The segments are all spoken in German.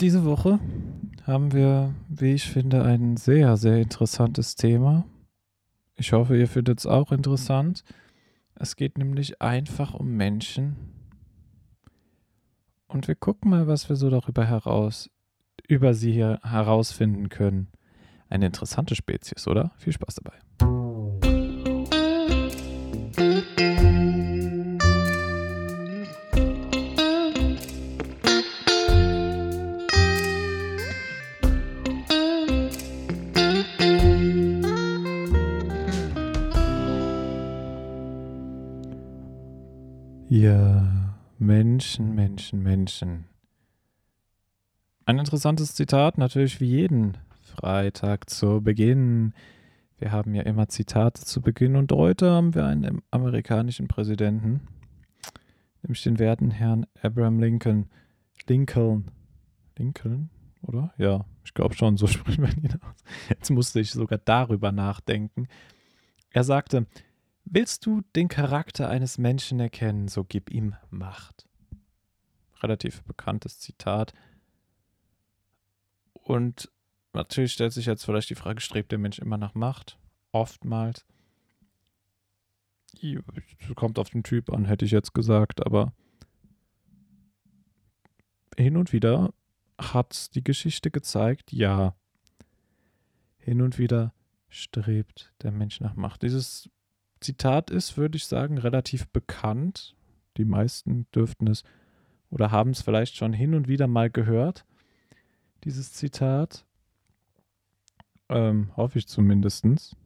Diese Woche haben wir, wie ich finde, ein sehr, sehr interessantes Thema. Ich hoffe, ihr findet es auch interessant. Es geht nämlich einfach um Menschen. Und wir gucken mal, was wir so darüber heraus, über sie hier herausfinden können. Eine interessante Spezies, oder? Viel Spaß dabei. Ja, Menschen, Menschen, Menschen. Ein interessantes Zitat, natürlich wie jeden Freitag zu Beginn. Wir haben ja immer Zitate zu Beginn und heute haben wir einen amerikanischen Präsidenten, nämlich den werten Herrn Abraham Lincoln. Lincoln. Lincoln, oder? Ja, ich glaube schon, so spricht man ihn aus. Jetzt musste ich sogar darüber nachdenken. Er sagte, Willst du den Charakter eines Menschen erkennen, so gib ihm Macht. Relativ bekanntes Zitat. Und natürlich stellt sich jetzt vielleicht die Frage, strebt der Mensch immer nach Macht? Oftmals. Kommt auf den Typ an, hätte ich jetzt gesagt, aber hin und wieder hat die Geschichte gezeigt, ja, hin und wieder strebt der Mensch nach Macht. Dieses Zitat ist, würde ich sagen, relativ bekannt. Die meisten dürften es oder haben es vielleicht schon hin und wieder mal gehört, dieses Zitat. Ähm, hoffe ich zumindest.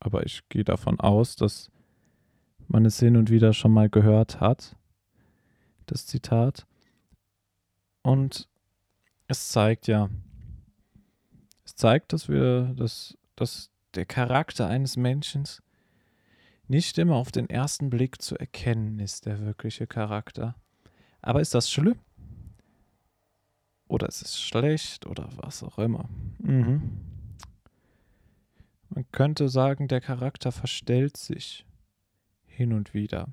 Aber ich gehe davon aus, dass man es hin und wieder schon mal gehört hat, das Zitat. Und es zeigt ja, es zeigt, dass wir, dass, dass der Charakter eines Menschen nicht immer auf den ersten Blick zu erkennen ist, der wirkliche Charakter. Aber ist das schlimm? Oder ist es schlecht oder was auch immer? Mhm. Man könnte sagen, der Charakter verstellt sich hin und wieder,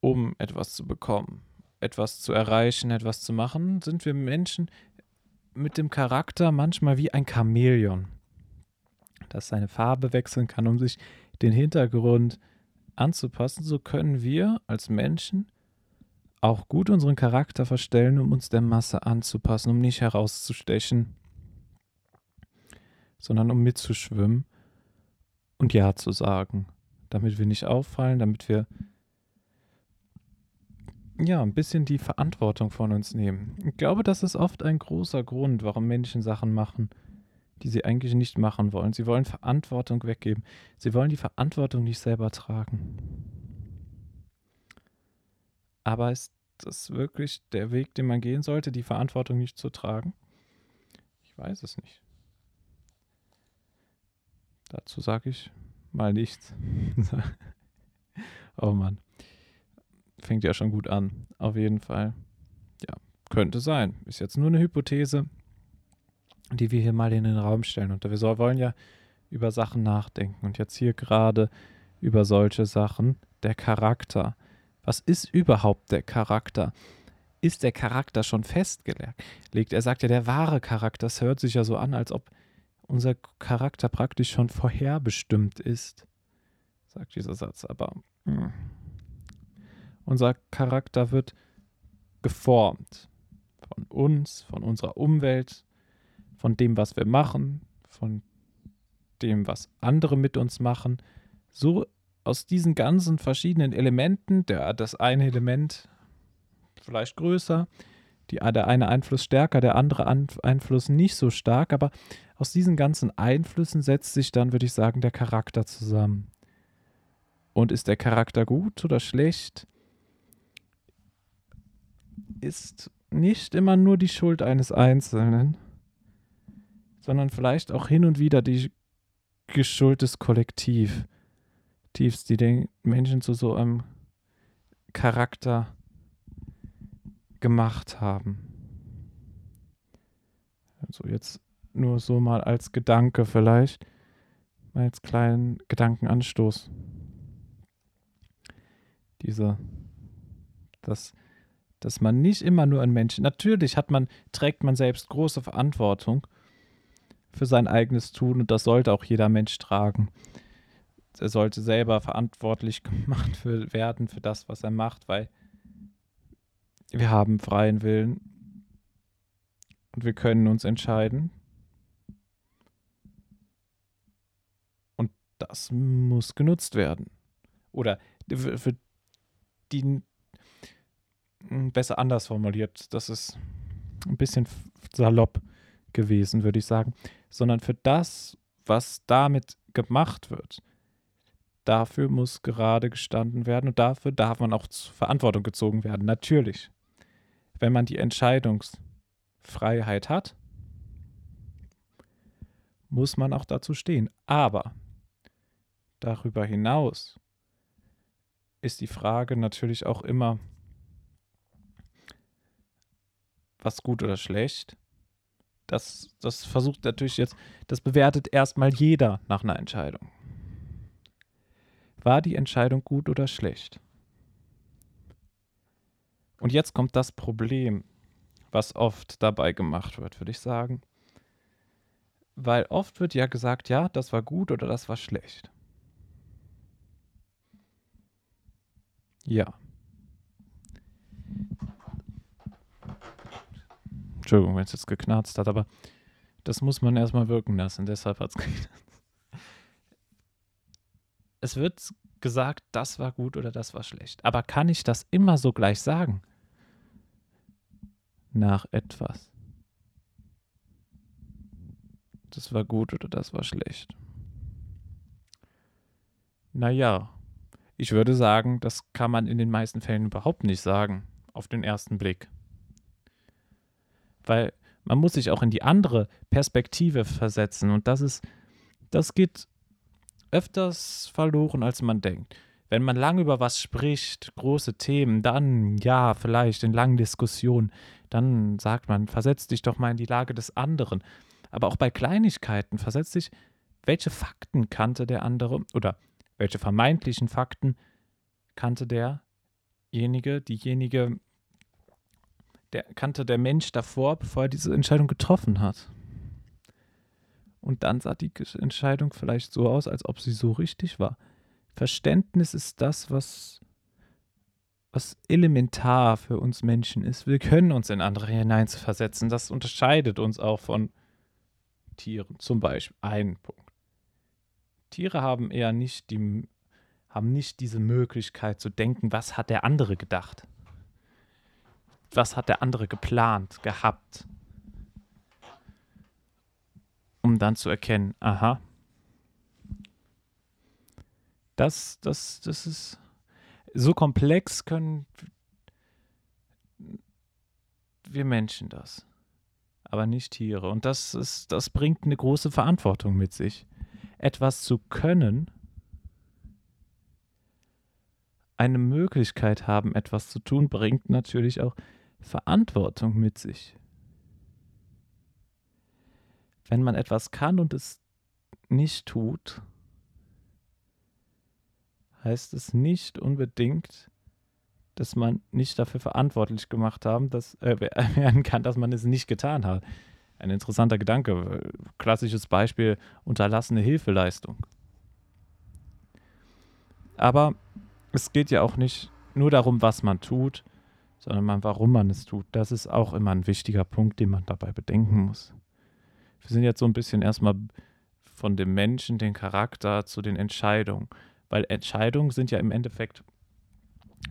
um etwas zu bekommen, etwas zu erreichen, etwas zu machen, sind wir Menschen mit dem Charakter manchmal wie ein Chamäleon das seine Farbe wechseln kann, um sich den Hintergrund anzupassen, so können wir als Menschen auch gut unseren Charakter verstellen, um uns der Masse anzupassen, um nicht herauszustechen, sondern um mitzuschwimmen und Ja zu sagen, damit wir nicht auffallen, damit wir ja ein bisschen die Verantwortung von uns nehmen. Ich glaube, das ist oft ein großer Grund, warum Menschen Sachen machen, die sie eigentlich nicht machen wollen. Sie wollen Verantwortung weggeben. Sie wollen die Verantwortung nicht selber tragen. Aber ist das wirklich der Weg, den man gehen sollte, die Verantwortung nicht zu tragen? Ich weiß es nicht. Dazu sage ich mal nichts. oh Mann. Fängt ja schon gut an. Auf jeden Fall. Ja, könnte sein. Ist jetzt nur eine Hypothese die wir hier mal in den Raum stellen. Und wir wollen ja über Sachen nachdenken. Und jetzt hier gerade über solche Sachen. Der Charakter. Was ist überhaupt der Charakter? Ist der Charakter schon festgelegt? Er sagt ja, der wahre Charakter. Das hört sich ja so an, als ob unser Charakter praktisch schon vorherbestimmt ist. Sagt dieser Satz. Aber mh. Hm. unser Charakter wird geformt. Von uns, von unserer Umwelt, von dem, was wir machen, von dem, was andere mit uns machen. So aus diesen ganzen verschiedenen Elementen, der, das eine Element vielleicht größer, die, der eine Einfluss stärker, der andere Einfluss nicht so stark, aber aus diesen ganzen Einflüssen setzt sich dann, würde ich sagen, der Charakter zusammen. Und ist der Charakter gut oder schlecht? Ist nicht immer nur die Schuld eines Einzelnen sondern vielleicht auch hin und wieder die Schuld des Kollektiv, tiefst, die den Menschen zu so einem Charakter gemacht haben. Also jetzt nur so mal als Gedanke vielleicht, mal als kleinen Gedankenanstoß. Diese, dass dass man nicht immer nur ein Mensch, natürlich hat man, trägt man selbst große Verantwortung für sein eigenes Tun und das sollte auch jeder Mensch tragen. Er sollte selber verantwortlich gemacht werden für das, was er macht, weil wir haben freien Willen und wir können uns entscheiden. Und das muss genutzt werden. Oder für die besser anders formuliert, das ist ein bisschen salopp gewesen, würde ich sagen, sondern für das, was damit gemacht wird, dafür muss gerade gestanden werden und dafür darf man auch zur Verantwortung gezogen werden, natürlich. Wenn man die Entscheidungsfreiheit hat, muss man auch dazu stehen. Aber darüber hinaus ist die Frage natürlich auch immer, was gut oder schlecht. Das, das versucht natürlich jetzt, das bewertet erstmal jeder nach einer Entscheidung. War die Entscheidung gut oder schlecht? Und jetzt kommt das Problem, was oft dabei gemacht wird, würde ich sagen. Weil oft wird ja gesagt, ja, das war gut oder das war schlecht. Ja. Entschuldigung, wenn es jetzt geknarzt hat, aber das muss man erstmal wirken lassen, deshalb hat es geknarzt. Es wird gesagt, das war gut oder das war schlecht. Aber kann ich das immer so gleich sagen? Nach etwas. Das war gut oder das war schlecht. Naja, ich würde sagen, das kann man in den meisten Fällen überhaupt nicht sagen, auf den ersten Blick. Weil man muss sich auch in die andere Perspektive versetzen und das ist, das geht öfters verloren, als man denkt. Wenn man lange über was spricht, große Themen, dann ja, vielleicht in langen Diskussionen, dann sagt man, versetz dich doch mal in die Lage des anderen. Aber auch bei Kleinigkeiten, versetz dich, welche Fakten kannte der andere oder welche vermeintlichen Fakten kannte derjenige, diejenige, der kannte der Mensch davor, bevor er diese Entscheidung getroffen hat. Und dann sah die Entscheidung vielleicht so aus, als ob sie so richtig war. Verständnis ist das, was, was elementar für uns Menschen ist. Wir können uns in andere hineinversetzen. Das unterscheidet uns auch von Tieren. Zum Beispiel ein Punkt. Tiere haben eher nicht die haben nicht diese Möglichkeit zu denken, was hat der andere gedacht? Was hat der andere geplant, gehabt? Um dann zu erkennen, aha, das, das, das ist so komplex können wir Menschen das, aber nicht Tiere. Und das ist, das bringt eine große Verantwortung mit sich etwas zu können, eine Möglichkeit haben, etwas zu tun, bringt natürlich auch Verantwortung mit sich. Wenn man etwas kann und es nicht tut, heißt es nicht unbedingt, dass man nicht dafür verantwortlich gemacht haben, dass äh, werden kann, dass man es nicht getan hat ein interessanter Gedanke. Klassisches Beispiel, unterlassene Hilfeleistung. Aber es geht ja auch nicht nur darum, was man tut, sondern warum man es tut. Das ist auch immer ein wichtiger Punkt, den man dabei bedenken muss. Wir sind jetzt so ein bisschen erstmal von dem Menschen, den Charakter zu den Entscheidungen. Weil Entscheidungen sind ja im Endeffekt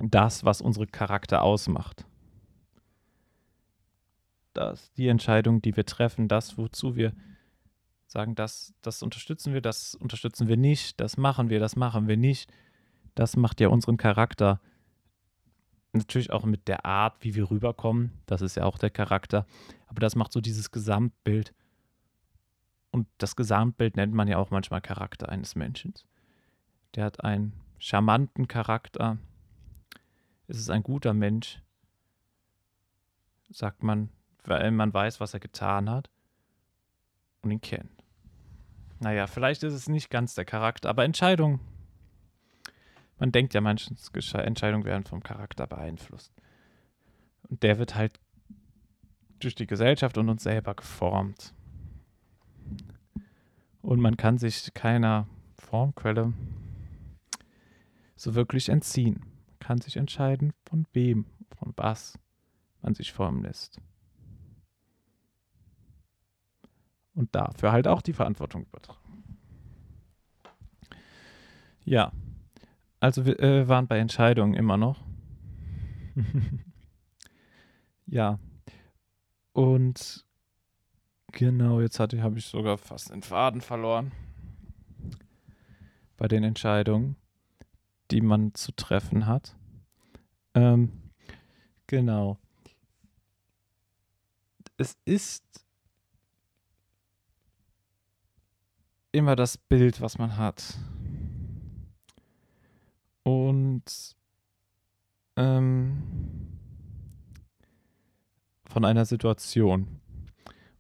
das, was unsere Charakter ausmacht das, die Entscheidung, die wir treffen, das, wozu wir sagen, das, das unterstützen wir, das unterstützen wir nicht, das machen wir, das machen wir nicht. Das macht ja unseren Charakter natürlich auch mit der Art, wie wir rüberkommen. Das ist ja auch der Charakter. Aber das macht so dieses Gesamtbild. Und das Gesamtbild nennt man ja auch manchmal Charakter eines Menschen. Der hat einen charmanten Charakter. Es ist ein guter Mensch, sagt man weil man weiß, was er getan hat und ihn kennt. Naja, vielleicht ist es nicht ganz der Charakter, aber Entscheidungen. Man denkt ja, manche Entscheidungen werden vom Charakter beeinflusst. Und der wird halt durch die Gesellschaft und uns selber geformt. Und man kann sich keiner Formquelle so wirklich entziehen. Man kann sich entscheiden, von wem, von was man sich formen lässt. Und dafür halt auch die Verantwortung übertragen. Ja, also wir äh, waren bei Entscheidungen immer noch. ja. Und genau, jetzt habe ich sogar fast den Faden verloren. Bei den Entscheidungen, die man zu treffen hat. Ähm, genau. Es ist immer das Bild, was man hat. Und ähm, von einer Situation.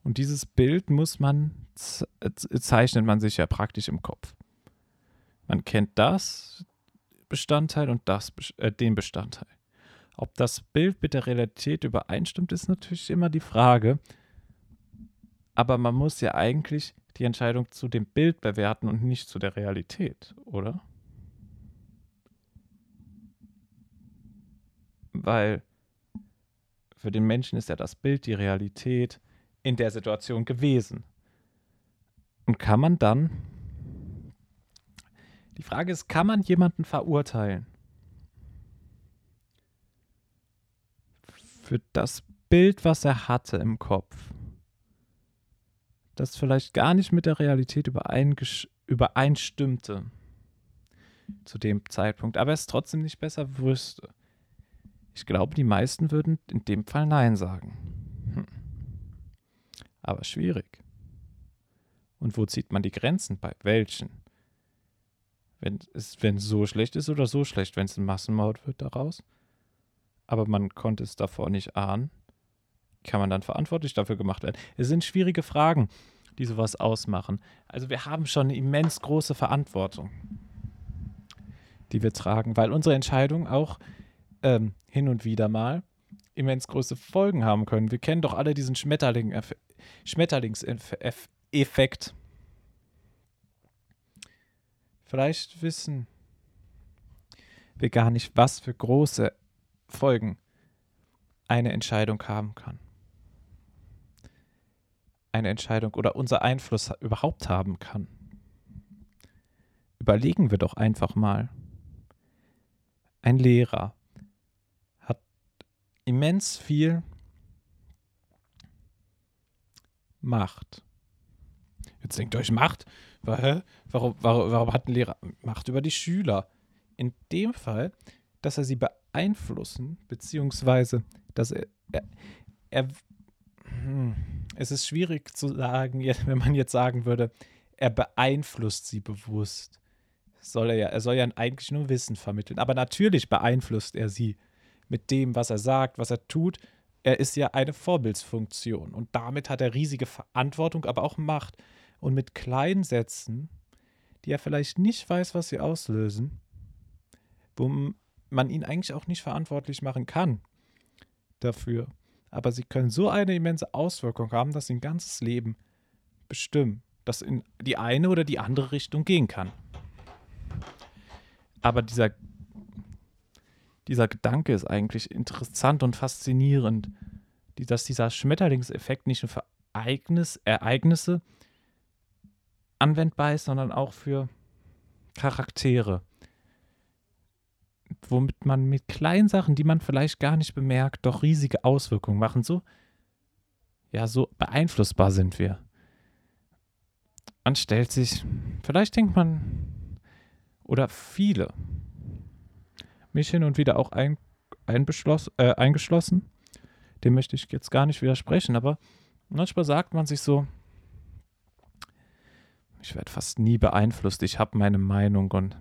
Und dieses Bild muss man, zeichnet man sich ja praktisch im Kopf. Man kennt das Bestandteil und das, äh, den Bestandteil. Ob das Bild mit der Realität übereinstimmt, ist natürlich immer die Frage. Aber man muss ja eigentlich die Entscheidung zu dem Bild bewerten und nicht zu der Realität, oder? Weil für den Menschen ist ja das Bild die Realität in der Situation gewesen. Und kann man dann, die Frage ist, kann man jemanden verurteilen? Für das Bild, was er hatte im Kopf das vielleicht gar nicht mit der Realität übereinstimmte zu dem Zeitpunkt, aber es trotzdem nicht besser wüsste. Ich glaube, die meisten würden in dem Fall Nein sagen. Hm. Aber schwierig. Und wo zieht man die Grenzen? Bei welchen? Wenn es wenn so schlecht ist oder so schlecht, wenn es ein Massenmord wird daraus. Aber man konnte es davor nicht ahnen kann man dann verantwortlich dafür gemacht werden? Es sind schwierige Fragen, die sowas ausmachen. Also wir haben schon eine immens große Verantwortung, die wir tragen, weil unsere Entscheidungen auch ähm, hin und wieder mal immens große Folgen haben können. Wir kennen doch alle diesen Schmetterling Schmetterlingseffekt. Vielleicht wissen wir gar nicht, was für große Folgen eine Entscheidung haben kann eine Entscheidung oder unser Einfluss überhaupt haben kann. Überlegen wir doch einfach mal. Ein Lehrer immens viel Macht. Jetzt denkt euch Macht. Warum, warum, warum hat ein Lehrer Macht über die Schüler? In dem Fall, dass er sie beeinflussen, beziehungsweise dass er, er, er hm, es ist schwierig zu sagen, wenn man jetzt sagen würde, er beeinflusst sie bewusst. Soll er ja, er soll ja eigentlich nur Wissen vermitteln. Aber natürlich beeinflusst er sie mit dem, was er sagt, was er tut. Er ist ja eine Vorbildsfunktion und damit hat er riesige Verantwortung, aber auch Macht. Und mit kleinen Sätzen, die er vielleicht nicht weiß, was sie auslösen, wo man ihn eigentlich auch nicht verantwortlich machen kann dafür aber sie können so eine immense Auswirkung haben, dass sie ein ganzes Leben bestimmen, das in die eine oder die andere Richtung gehen kann. Aber dieser, dieser Gedanke ist eigentlich interessant und faszinierend, dass dieser Schmetterlingseffekt nicht nur für Ereignis, Ereignisse anwendbar ist, sondern auch für Charaktere womit man mit kleinen Sachen, die man vielleicht gar nicht bemerkt, doch riesige Auswirkungen machen. So, ja, so beeinflussbar sind wir. Man stellt sich, vielleicht denkt man, oder viele, mich hin und wieder auch ein, äh, eingeschlossen, dem möchte ich jetzt gar nicht widersprechen, aber manchmal sagt man sich so, ich werde fast nie beeinflusst, ich habe meine Meinung und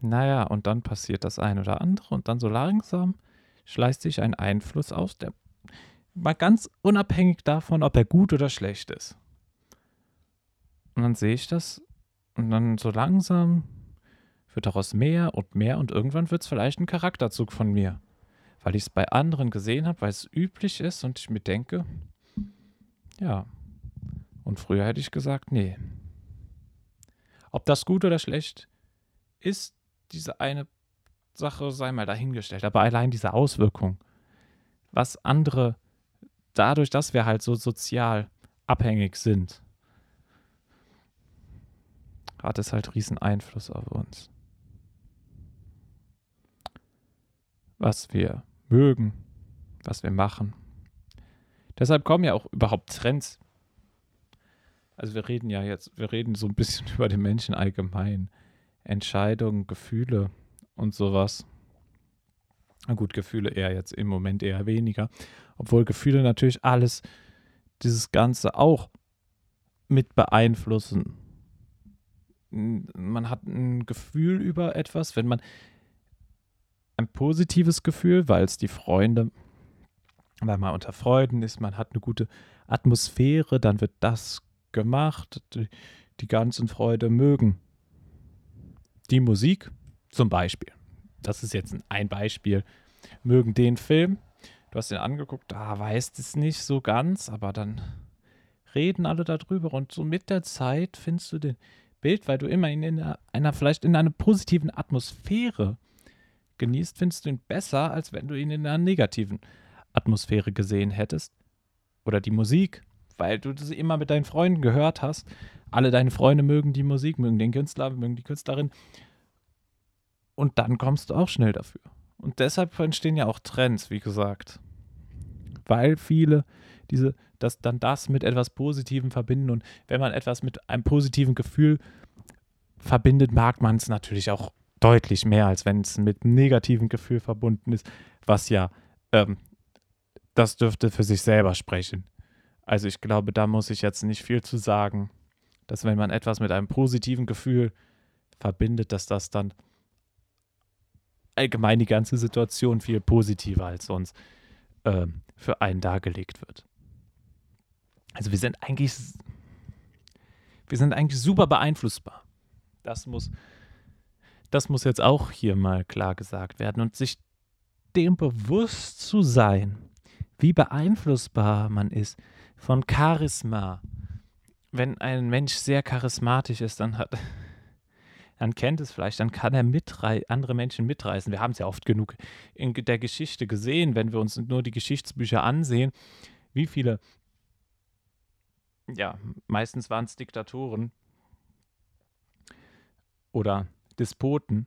Naja, und dann passiert das eine oder andere und dann so langsam schleicht sich ein Einfluss aus, der mal ganz unabhängig davon, ob er gut oder schlecht ist. Und dann sehe ich das und dann so langsam wird daraus mehr und mehr und irgendwann wird es vielleicht ein Charakterzug von mir. Weil ich es bei anderen gesehen habe, weil es üblich ist und ich mir denke, ja. Und früher hätte ich gesagt, nee. Ob das gut oder schlecht ist, diese eine Sache sei mal dahingestellt. Aber allein diese Auswirkung, was andere, dadurch, dass wir halt so sozial abhängig sind, hat es halt riesen Einfluss auf uns. Was wir mögen, was wir machen. Deshalb kommen ja auch überhaupt Trends. Also wir reden ja jetzt, wir reden so ein bisschen über den Menschen allgemein. Entscheidungen, Gefühle und sowas. Na gut, Gefühle eher jetzt im Moment eher weniger. Obwohl Gefühle natürlich alles, dieses Ganze auch mit beeinflussen man hat ein Gefühl über etwas, wenn man ein positives Gefühl, weil es die Freunde, weil man unter Freunden ist, man hat eine gute Atmosphäre, dann wird das gemacht, die, die ganzen Freude mögen. Die Musik zum Beispiel, das ist jetzt ein Beispiel, mögen den Film, du hast ihn angeguckt, da ah, weißt es nicht so ganz, aber dann reden alle darüber und so mit der Zeit findest du den, Bild, weil du immerhin in einer, einer, vielleicht in einer positiven Atmosphäre genießt, findest du ihn besser, als wenn du ihn in einer negativen Atmosphäre gesehen hättest. Oder die Musik, weil du das immer mit deinen Freunden gehört hast. Alle deine Freunde mögen die Musik, mögen den Künstler, mögen die Künstlerin. Und dann kommst du auch schnell dafür. Und deshalb entstehen ja auch Trends, wie gesagt. Weil viele diese dass dann das mit etwas Positivem verbinden. Und wenn man etwas mit einem positiven Gefühl verbindet, mag man es natürlich auch deutlich mehr, als wenn es mit einem negativen Gefühl verbunden ist, was ja, ähm, das dürfte für sich selber sprechen. Also ich glaube, da muss ich jetzt nicht viel zu sagen, dass wenn man etwas mit einem positiven Gefühl verbindet, dass das dann allgemein die ganze Situation viel positiver als sonst ähm, für einen dargelegt wird. Also wir sind eigentlich, wir sind eigentlich super beeinflussbar. Das muss, das muss jetzt auch hier mal klar gesagt werden und sich dem bewusst zu sein, wie beeinflussbar man ist von Charisma. Wenn ein Mensch sehr charismatisch ist, dann hat, dann kennt es vielleicht, dann kann er andere Menschen mitreißen. Wir haben es ja oft genug in der Geschichte gesehen, wenn wir uns nur die Geschichtsbücher ansehen, wie viele ja, meistens waren es Diktatoren oder Despoten,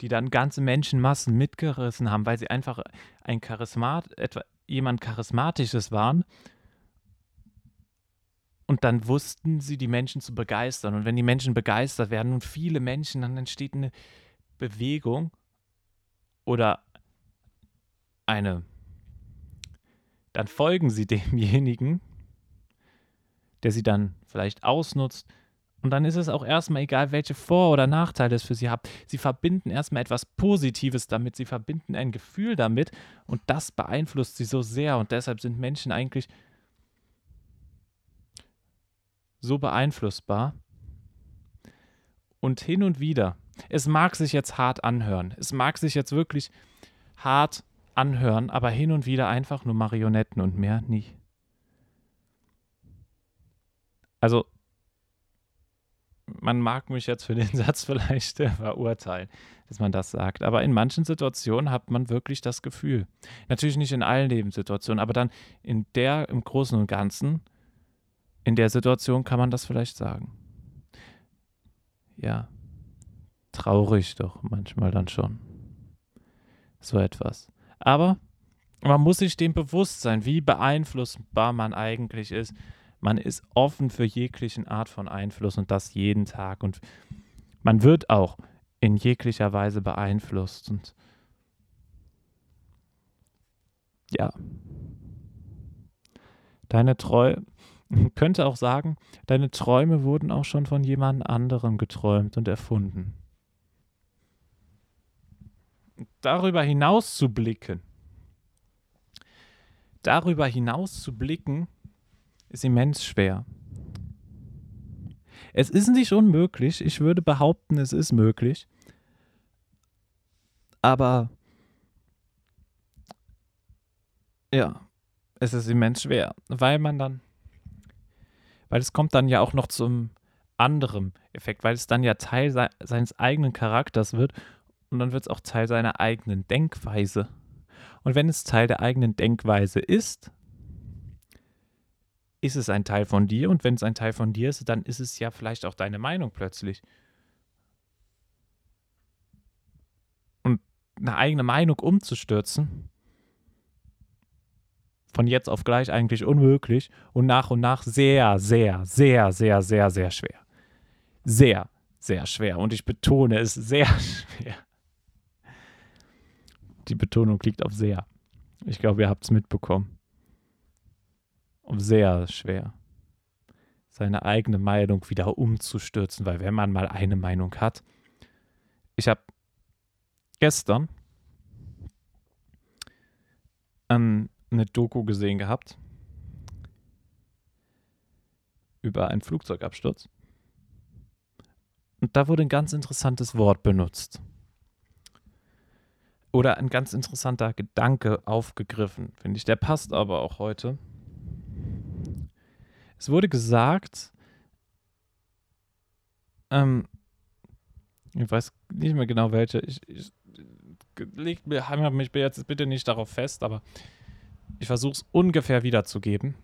die dann ganze Menschenmassen mitgerissen haben, weil sie einfach ein Charismat, etwa jemand Charismatisches waren. Und dann wussten sie, die Menschen zu begeistern. Und wenn die Menschen begeistert werden und viele Menschen, dann entsteht eine Bewegung oder eine, dann folgen sie demjenigen, der sie dann vielleicht ausnutzt. Und dann ist es auch erstmal egal, welche Vor- oder Nachteile es für sie hat. Sie verbinden erstmal etwas Positives damit, sie verbinden ein Gefühl damit und das beeinflusst sie so sehr. Und deshalb sind Menschen eigentlich so beeinflussbar. Und hin und wieder, es mag sich jetzt hart anhören, es mag sich jetzt wirklich hart anhören, aber hin und wieder einfach nur Marionetten und mehr nicht. Also, man mag mich jetzt für den Satz vielleicht verurteilen, dass man das sagt. Aber in manchen Situationen hat man wirklich das Gefühl. Natürlich nicht in allen Lebenssituationen, aber dann in der, im Großen und Ganzen, in der Situation kann man das vielleicht sagen. Ja, traurig doch manchmal dann schon. So etwas. Aber man muss sich dem bewusst sein, wie beeinflussbar man eigentlich ist man ist offen für jeglichen Art von Einfluss und das jeden Tag. Und man wird auch in jeglicher Weise beeinflusst. Und ja, deine Träume, könnte auch sagen, deine Träume wurden auch schon von jemand anderem geträumt und erfunden. Darüber hinaus zu blicken, darüber hinaus zu blicken, ist immens schwer. Es ist nicht unmöglich, ich würde behaupten, es ist möglich, Aber ja, es ist immens schwer, weil man dann, weil es kommt dann ja auch noch zum anderen Effekt, weil es dann ja Teil se seines eigenen Charakters wird und dann wird es auch Teil seiner eigenen Denkweise. Und wenn es Teil der eigenen Denkweise ist, ist es ein Teil von dir und wenn es ein Teil von dir ist, dann ist es ja vielleicht auch deine Meinung plötzlich. Und eine eigene Meinung umzustürzen, von jetzt auf gleich eigentlich unmöglich und nach und nach sehr, sehr, sehr, sehr, sehr, sehr schwer. Sehr, sehr schwer. Und ich betone es sehr schwer. Die Betonung liegt auf sehr. Ich glaube, ihr habt es mitbekommen. Sehr schwer. Seine eigene Meinung wieder umzustürzen, weil wenn man mal eine Meinung hat. Ich habe gestern ähm, eine Doku gesehen gehabt über einen Flugzeugabsturz. Und da wurde ein ganz interessantes Wort benutzt. Oder ein ganz interessanter Gedanke aufgegriffen, finde ich. Der passt aber auch heute. Es wurde gesagt, ähm, ich weiß nicht mehr genau welche, ich, ich mir, hammer mich jetzt bitte nicht darauf fest, aber ich versuche es ungefähr wiederzugeben.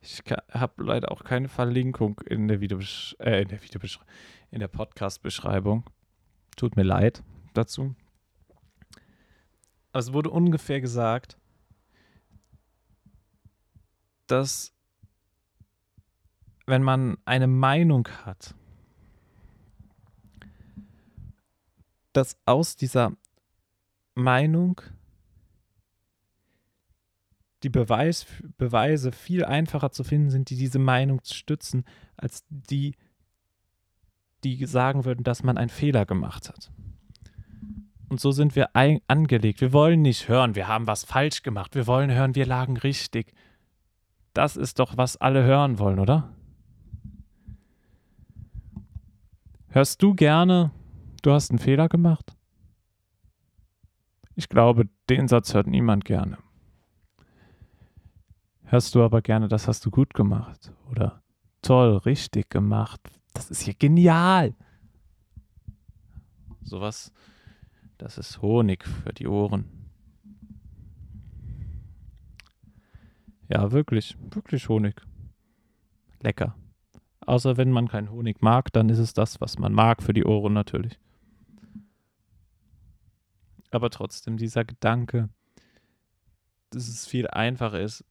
Ich habe leider auch keine Verlinkung in der Videobesch äh, in der Videobesch in der Podcast-Beschreibung. Tut mir leid dazu. Aber es wurde ungefähr gesagt, dass wenn man eine Meinung hat, dass aus dieser Meinung die Beweis, Beweise viel einfacher zu finden sind, die diese Meinung stützen, als die, die sagen würden, dass man einen Fehler gemacht hat. Und so sind wir angelegt. Wir wollen nicht hören, wir haben was falsch gemacht. Wir wollen hören, wir lagen richtig. Das ist doch, was alle hören wollen, oder? Hörst du gerne, du hast einen Fehler gemacht? Ich glaube, den Satz hört niemand gerne. Hörst du aber gerne, das hast du gut gemacht oder toll, richtig gemacht. Das ist hier genial. Sowas, das ist Honig für die Ohren. Ja, wirklich, wirklich Honig. Lecker. Außer wenn man keinen Honig mag, dann ist es das, was man mag für die Ohren natürlich. Aber trotzdem dieser Gedanke, dass es viel einfacher ist,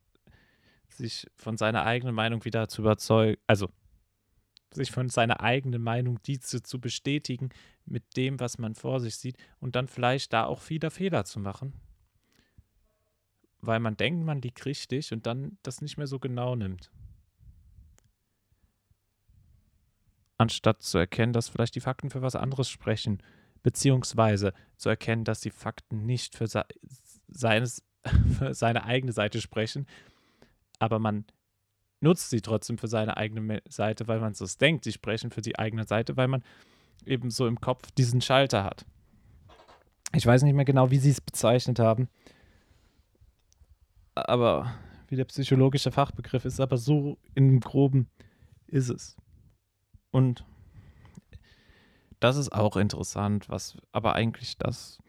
sich von seiner eigenen Meinung wieder zu überzeugen, also sich von seiner eigenen Meinung diese zu bestätigen mit dem, was man vor sich sieht und dann vielleicht da auch wieder Fehler zu machen, weil man denkt, man liegt richtig und dann das nicht mehr so genau nimmt. Anstatt zu erkennen, dass vielleicht die Fakten für was anderes sprechen, beziehungsweise zu erkennen, dass die Fakten nicht für, seines, für seine eigene Seite sprechen, aber man nutzt sie trotzdem für seine eigene Seite, weil man so denkt, sie sprechen für die eigene Seite, weil man eben so im Kopf diesen Schalter hat. Ich weiß nicht mehr genau, wie sie es bezeichnet haben, aber wie der psychologische Fachbegriff ist, aber so im groben ist es. Und das ist auch interessant, was aber eigentlich das,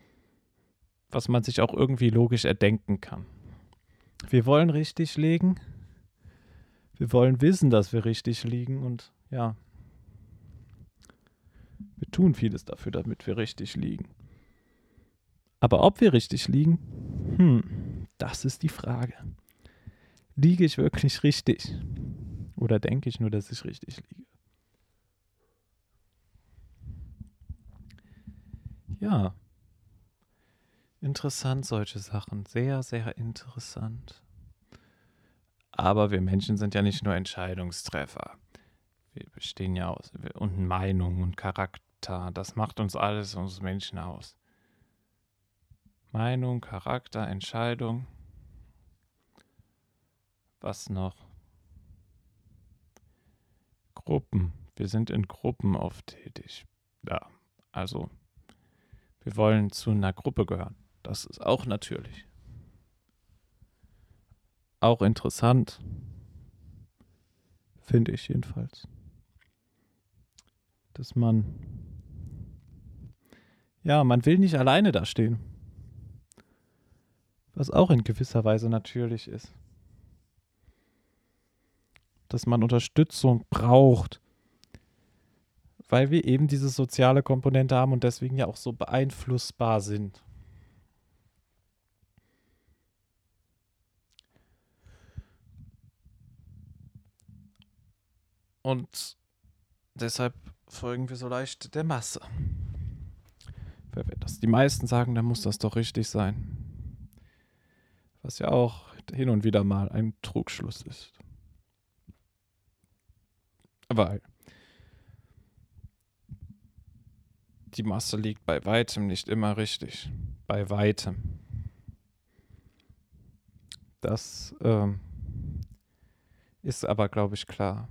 was man sich auch irgendwie logisch erdenken kann. Wir wollen richtig liegen. Wir wollen wissen, dass wir richtig liegen und ja, wir tun vieles dafür, damit wir richtig liegen. Aber ob wir richtig liegen, hm, das ist die Frage. Liege ich wirklich richtig? Oder denke ich nur, dass ich richtig liege? Ja, interessant, solche Sachen. Sehr, sehr interessant. Aber wir Menschen sind ja nicht nur Entscheidungstreffer. Wir bestehen ja aus und Meinung und Charakter. Das macht uns alles, uns Menschen aus. Meinung, Charakter, Entscheidung. Was noch? Gruppen. Wir sind in Gruppen oft tätig. Ja, also Wir wollen zu einer Gruppe gehören. Das ist auch natürlich. Auch interessant. Finde ich jedenfalls. Dass man. Ja, man will nicht alleine da stehen. Was auch in gewisser Weise natürlich ist. Dass man Unterstützung braucht weil wir eben diese soziale Komponente haben und deswegen ja auch so beeinflussbar sind. Und deshalb folgen wir so leicht der Masse. Wenn das die meisten sagen, dann muss das doch richtig sein. Was ja auch hin und wieder mal ein Trugschluss ist. Weil die Masse liegt bei weitem nicht immer richtig. Bei weitem. Das ähm, ist aber, glaube ich, klar.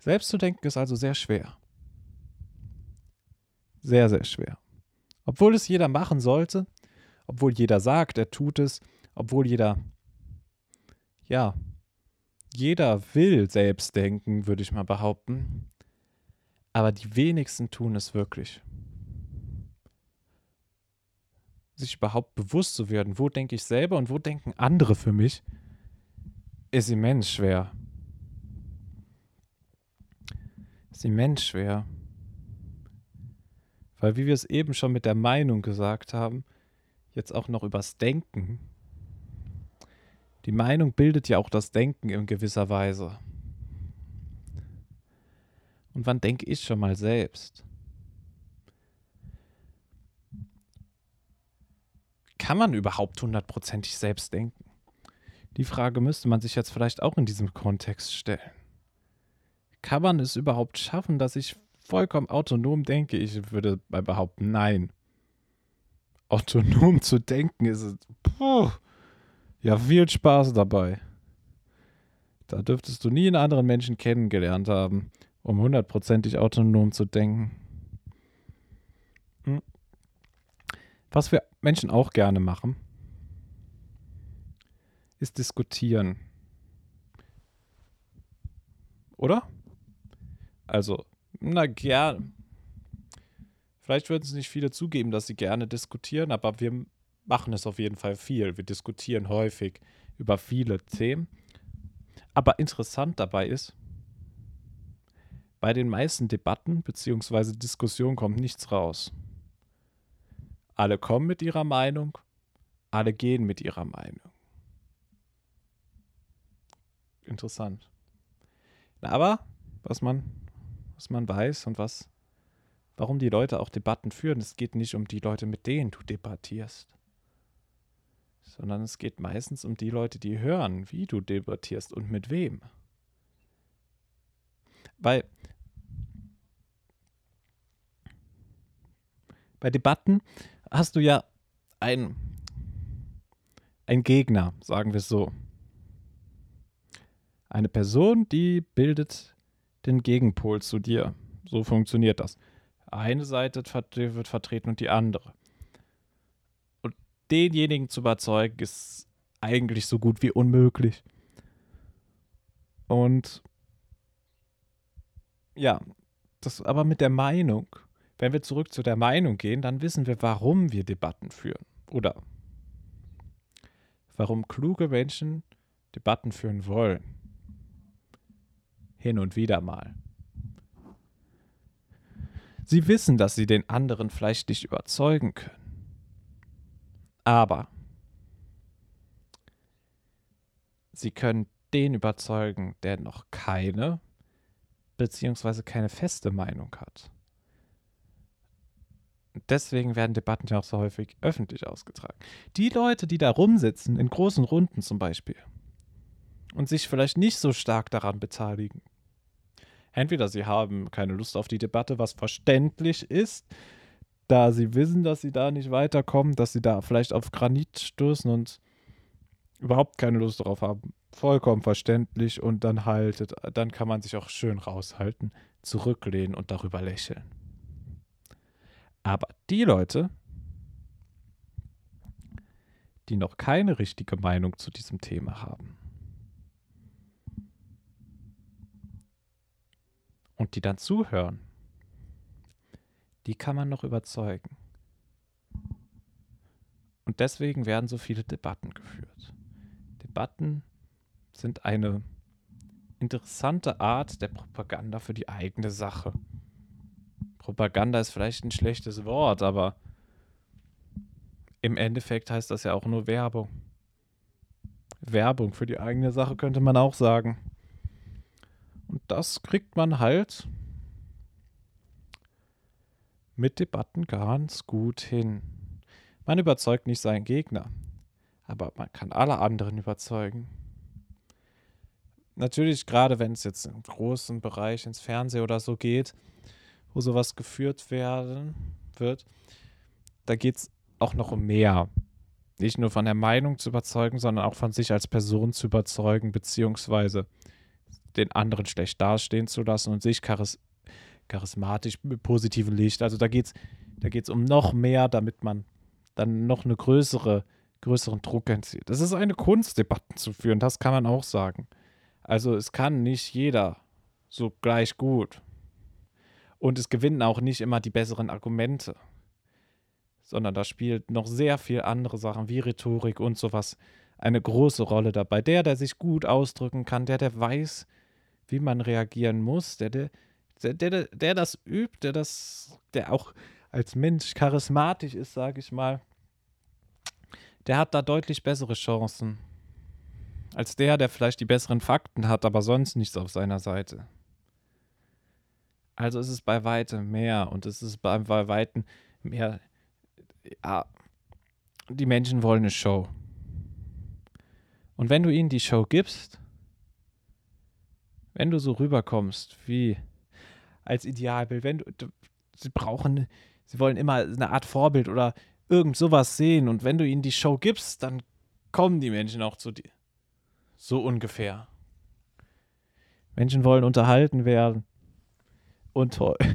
Selbst zu denken ist also sehr schwer. Sehr, sehr schwer. Obwohl es jeder machen sollte, obwohl jeder sagt, er tut es, obwohl jeder, ja, jeder will selbst denken, würde ich mal behaupten. Aber die wenigsten tun es wirklich. Sich überhaupt bewusst zu werden, wo denke ich selber und wo denken andere für mich, ist immens schwer. Ist immens schwer. Weil, wie wir es eben schon mit der Meinung gesagt haben, jetzt auch noch übers Denken. Die Meinung bildet ja auch das Denken in gewisser Weise. Und wann denke ich schon mal selbst? Kann man überhaupt hundertprozentig selbst denken? Die Frage müsste man sich jetzt vielleicht auch in diesem Kontext stellen. Kann man es überhaupt schaffen, dass ich vollkommen autonom denke? Ich würde behaupten, nein. Autonom zu denken ist puh, ja viel Spaß dabei. Da dürftest du nie einen anderen Menschen kennengelernt haben, um hundertprozentig autonom zu denken. Hm. Was wir Menschen auch gerne machen, ist diskutieren. Oder? Also, na gern. Vielleicht würden es nicht viele zugeben, dass sie gerne diskutieren, aber wir machen es auf jeden Fall viel. Wir diskutieren häufig über viele Themen. Aber interessant dabei ist, bei den meisten Debatten bzw. Diskussionen kommt nichts raus. Alle kommen mit ihrer Meinung, alle gehen mit ihrer Meinung. Interessant. Aber was man, was man weiß und was, warum die Leute auch Debatten führen, es geht nicht um die Leute, mit denen du debattierst, sondern es geht meistens um die Leute, die hören, wie du debattierst und mit wem. Weil bei Debatten hast du ja ein, ein Gegner, sagen wir es so. Eine Person, die bildet den Gegenpol zu dir. So funktioniert das. Eine Seite wird vertreten und die andere. Und denjenigen zu überzeugen, ist eigentlich so gut wie unmöglich. Und ja, das aber mit der Meinung. Wenn wir zurück zu der Meinung gehen, dann wissen wir, warum wir Debatten führen. Oder warum kluge Menschen Debatten führen wollen. Hin und wieder mal. Sie wissen, dass sie den anderen vielleicht nicht überzeugen können. Aber sie können den überzeugen, der noch keine beziehungsweise keine feste Meinung hat. Deswegen werden Debatten ja auch so häufig öffentlich ausgetragen. Die Leute, die da rumsitzen, in großen Runden zum Beispiel, und sich vielleicht nicht so stark daran beteiligen, entweder sie haben keine Lust auf die Debatte, was verständlich ist, da sie wissen, dass sie da nicht weiterkommen, dass sie da vielleicht auf Granit stoßen und überhaupt keine Lust darauf haben, vollkommen verständlich und dann haltet, dann kann man sich auch schön raushalten, zurücklehnen und darüber lächeln. Aber die Leute, die noch keine richtige Meinung zu diesem Thema haben und die dann zuhören, die kann man noch überzeugen. Und deswegen werden so viele Debatten geführt. Debatten sind eine interessante Art der Propaganda für die eigene Sache. Propaganda ist vielleicht ein schlechtes Wort, aber im Endeffekt heißt das ja auch nur Werbung. Werbung für die eigene Sache könnte man auch sagen. Und das kriegt man halt mit Debatten ganz gut hin. Man überzeugt nicht seinen Gegner, aber man kann alle anderen überzeugen. Natürlich, gerade wenn es jetzt im großen Bereich ins Fernsehen oder so geht, wo sowas geführt werden wird, da geht es auch noch um mehr. Nicht nur von der Meinung zu überzeugen, sondern auch von sich als Person zu überzeugen, beziehungsweise den anderen schlecht dastehen zu lassen und sich charis charismatisch mit positivem Licht. Also da geht es da geht's um noch mehr, damit man dann noch eine größere, größeren Druck entzieht. Das ist eine Kunst, Debatten zu führen, das kann man auch sagen. Also es kann nicht jeder so gleich gut. Und es gewinnen auch nicht immer die besseren Argumente sondern da spielt noch sehr viel andere Sachen wie Rhetorik und sowas eine große Rolle dabei. Der, der sich gut ausdrücken kann, der, der weiß, wie man reagieren muss, der, der, der, der, das übt, der das, der auch als Mensch charismatisch ist, sage ich mal, der hat da deutlich bessere Chancen als der, der vielleicht die besseren Fakten hat, aber sonst nichts auf seiner Seite. Also ist es bei weitem mehr und es ist bei, bei weitem mehr ja, die Menschen wollen eine Show. Und wenn du ihnen die Show gibst, wenn du so rüberkommst wie als Idealbild, wenn du, sie brauchen, sie wollen immer eine Art Vorbild oder irgend sowas sehen und wenn du ihnen die Show gibst, dann kommen die Menschen auch zu dir. So ungefähr. Menschen wollen unterhalten werden. Und toll.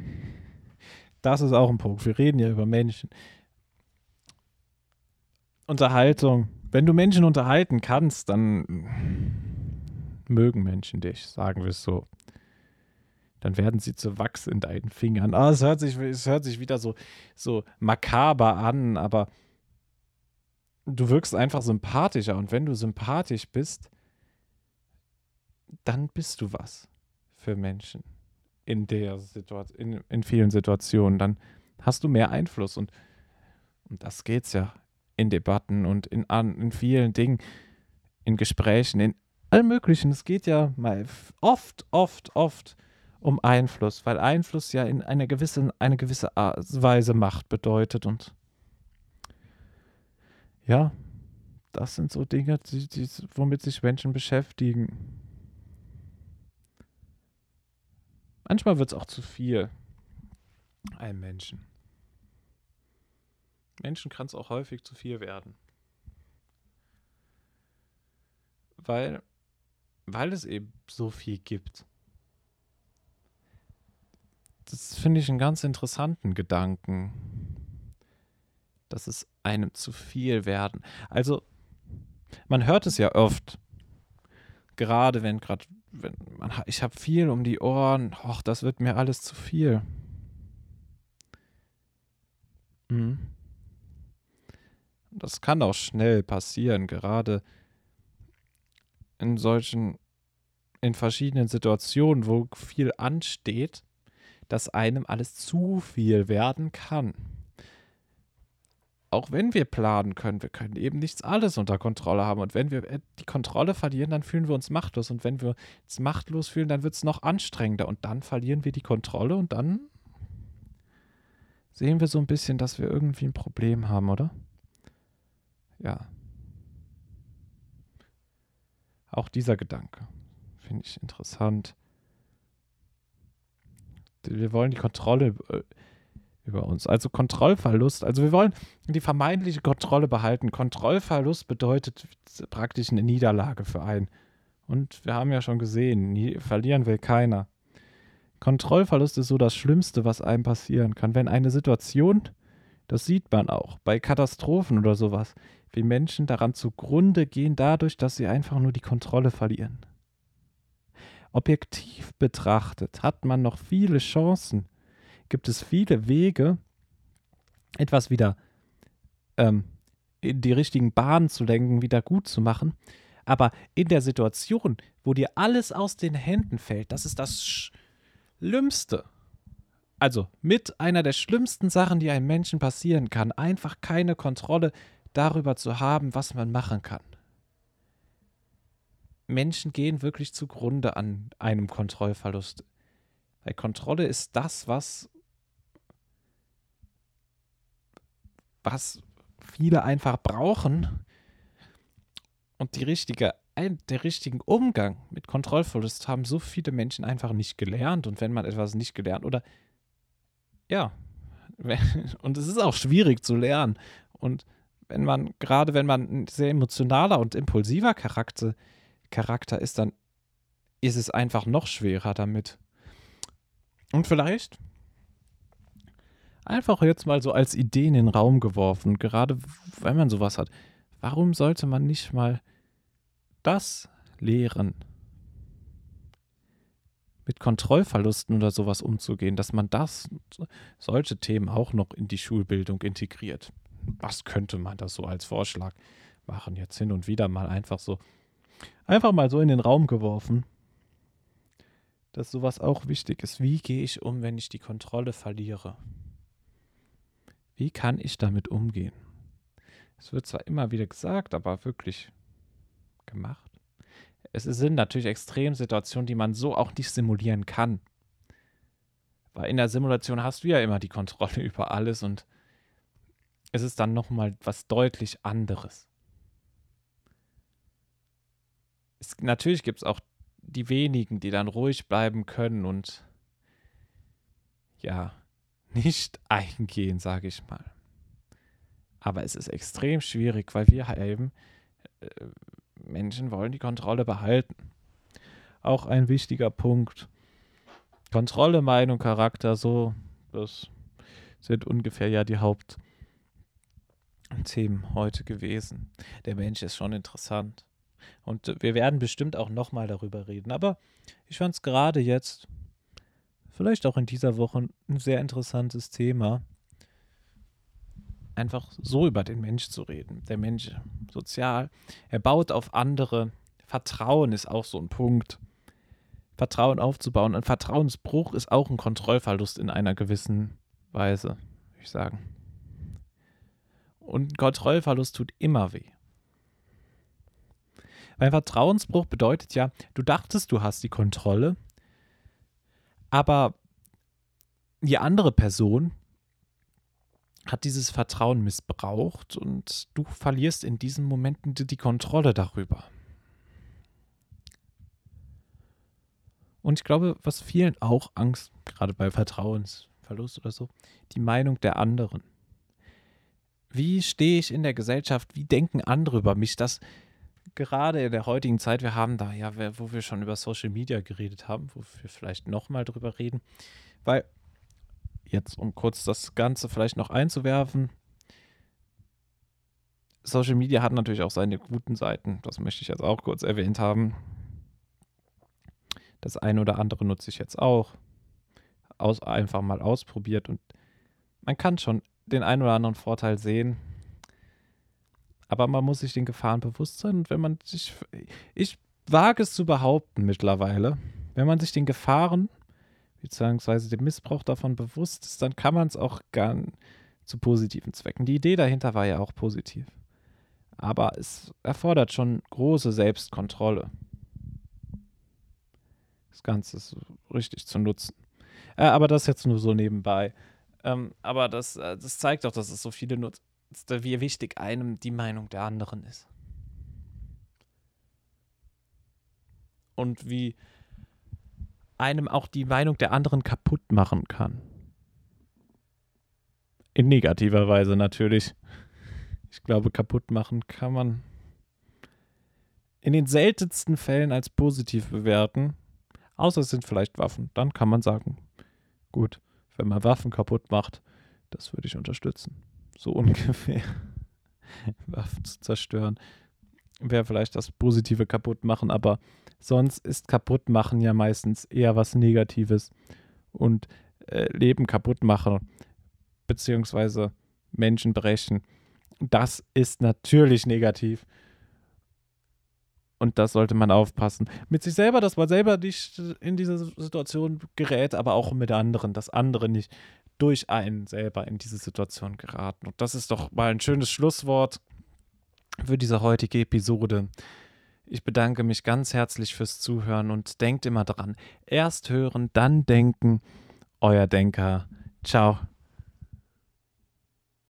Das ist auch ein Punkt. Wir reden ja über Menschen. Unterhaltung. Wenn du Menschen unterhalten kannst, dann mögen Menschen dich, sagen wir es so. Dann werden sie zu Wachs in deinen Fingern. Ah, es hört sich, es hört sich wieder so, so makaber an, aber du wirkst einfach sympathischer. Und wenn du sympathisch bist, dann bist du was für Menschen in der Situation, in, in vielen Situationen. Dann hast du mehr Einfluss und um das geht's ja in Debatten und in, in vielen Dingen, in Gesprächen, in allem Möglichen. Es geht ja mal oft, oft, oft um Einfluss, weil Einfluss ja in einer gewissen, eine gewisse Weise Macht bedeutet und ja, das sind so Dinge, die, die, womit sich Menschen beschäftigen. Manchmal wird es auch zu viel einem Menschen. Menschen kann es auch häufig zu viel werden. Weil, weil es eben so viel gibt. Das finde ich einen ganz interessanten Gedanken. Dass es einem zu viel werden. Also, man hört es ja oft. Gerade wenn gerade, wenn man, ich habe viel um die Ohren, och, das wird mir alles zu viel. Mhm. Das kann auch schnell passieren, gerade in solchen, in verschiedenen Situationen, wo viel ansteht, dass einem alles zu viel werden kann. Auch wenn wir planen können, wir können eben nichts alles unter Kontrolle haben. Und wenn wir äh, die Kontrolle verlieren, dann fühlen wir uns machtlos. Und wenn wir uns machtlos fühlen, dann wird es noch anstrengender. Und dann verlieren wir die Kontrolle und dann sehen wir so ein bisschen, dass wir irgendwie ein Problem haben, oder? ja. Auch dieser Gedanke finde ich interessant. Wir wollen die Kontrolle äh, über uns. Also Kontrollverlust. Also wir wollen die vermeintliche Kontrolle behalten. Kontrollverlust bedeutet praktisch eine Niederlage für einen. Und wir haben ja schon gesehen, verlieren will keiner. Kontrollverlust ist so das Schlimmste, was einem passieren kann. Wenn eine Situation Das sieht man auch bei Katastrophen oder sowas, wie Menschen daran zugrunde gehen dadurch, dass sie einfach nur die Kontrolle verlieren. Objektiv betrachtet hat man noch viele Chancen, gibt es viele Wege, etwas wieder ähm, in die richtigen Bahnen zu lenken, wieder gut zu machen. Aber in der Situation, wo dir alles aus den Händen fällt, das ist das Schlimmste. Also mit einer der schlimmsten Sachen, die einem Menschen passieren kann, einfach keine Kontrolle darüber zu haben, was man machen kann. Menschen gehen wirklich zugrunde an einem Kontrollverlust. Weil Kontrolle ist das, was, was viele einfach brauchen. Und die richtige, der richtigen Umgang mit Kontrollverlust haben so viele Menschen einfach nicht gelernt. Und wenn man etwas nicht gelernt oder ja, und es ist auch schwierig zu lernen. Und wenn man, gerade wenn man ein sehr emotionaler und impulsiver Charakter, Charakter ist, dann ist es einfach noch schwerer damit. Und vielleicht einfach jetzt mal so als Idee in den Raum geworfen, gerade wenn man sowas hat. Warum sollte man nicht mal das lehren? Mit Kontrollverlusten oder sowas umzugehen, dass man das, solche Themen auch noch in die Schulbildung integriert. Was könnte man das so als Vorschlag machen? Jetzt hin und wieder mal einfach so, einfach mal so in den Raum geworfen, dass sowas auch wichtig ist. Wie gehe ich um, wenn ich die Kontrolle verliere? Wie kann ich damit umgehen? Es wird zwar immer wieder gesagt, aber wirklich gemacht. Es sind natürlich Extremsituationen, die man so auch nicht simulieren kann. Weil in der Simulation hast du ja immer die Kontrolle über alles und es ist dann nochmal was deutlich anderes. Es, natürlich gibt es auch die wenigen, die dann ruhig bleiben können und ja, nicht eingehen, sage ich mal. Aber es ist extrem schwierig, weil wir eben äh, Menschen wollen die Kontrolle behalten. Auch ein wichtiger Punkt. Kontrolle, Meinung, Charakter, so, das sind ungefähr ja die Hauptthemen heute gewesen. Der Mensch ist schon interessant. Und wir werden bestimmt auch nochmal darüber reden. Aber ich fand es gerade jetzt vielleicht auch in dieser Woche ein sehr interessantes Thema, einfach so über den Mensch zu reden. Der Mensch sozial, er baut auf andere. Vertrauen ist auch so ein Punkt. Vertrauen aufzubauen. Ein Vertrauensbruch ist auch ein Kontrollverlust in einer gewissen Weise, würde ich sagen. Und ein Kontrollverlust tut immer weh. Weil Vertrauensbruch bedeutet ja, du dachtest, du hast die Kontrolle aber die andere Person hat dieses Vertrauen missbraucht und du verlierst in diesen Momenten die Kontrolle darüber. Und ich glaube, was vielen auch Angst, gerade bei Vertrauensverlust oder so, die Meinung der anderen. Wie stehe ich in der Gesellschaft? Wie denken andere über mich? Das gerade in der heutigen Zeit, wir haben da ja, wo wir schon über Social Media geredet haben, wo wir vielleicht nochmal drüber reden, weil jetzt, um kurz das Ganze vielleicht noch einzuwerfen, Social Media hat natürlich auch seine guten Seiten, das möchte ich jetzt auch kurz erwähnt haben. Das eine oder andere nutze ich jetzt auch, aus, einfach mal ausprobiert und man kann schon den einen oder anderen Vorteil sehen, aber man muss sich den Gefahren bewusst sein. Und wenn man sich, ich wage es zu behaupten mittlerweile, wenn man sich den Gefahren beziehungsweise dem Missbrauch davon bewusst ist, dann kann man es auch gern zu positiven Zwecken. Die Idee dahinter war ja auch positiv. Aber es erfordert schon große Selbstkontrolle. Das Ganze ist richtig zu nutzen. Äh, aber das jetzt nur so nebenbei. Ähm, aber das, äh, das zeigt auch, dass es so viele nutzt wie wichtig einem die Meinung der anderen ist. Und wie einem auch die Meinung der anderen kaputt machen kann. In negativer Weise natürlich. Ich glaube, kaputt machen kann man in den seltensten Fällen als positiv bewerten. Außer es sind vielleicht Waffen. Dann kann man sagen, gut, wenn man Waffen kaputt macht, das würde ich unterstützen. so ungefähr. Waffen zu zerstören. Wäre vielleicht das Positive kaputt machen, aber sonst ist kaputt machen ja meistens eher was Negatives. Und äh, Leben kaputt machen, beziehungsweise Menschen brechen, das ist natürlich negativ. Und das sollte man aufpassen. Mit sich selber, dass man selber nicht in diese Situation gerät, aber auch mit anderen, dass andere nicht durch einen selber in diese Situation geraten. Und das ist doch mal ein schönes Schlusswort für diese heutige Episode. Ich bedanke mich ganz herzlich fürs Zuhören und denkt immer dran, erst hören, dann denken. Euer Denker. Ciao.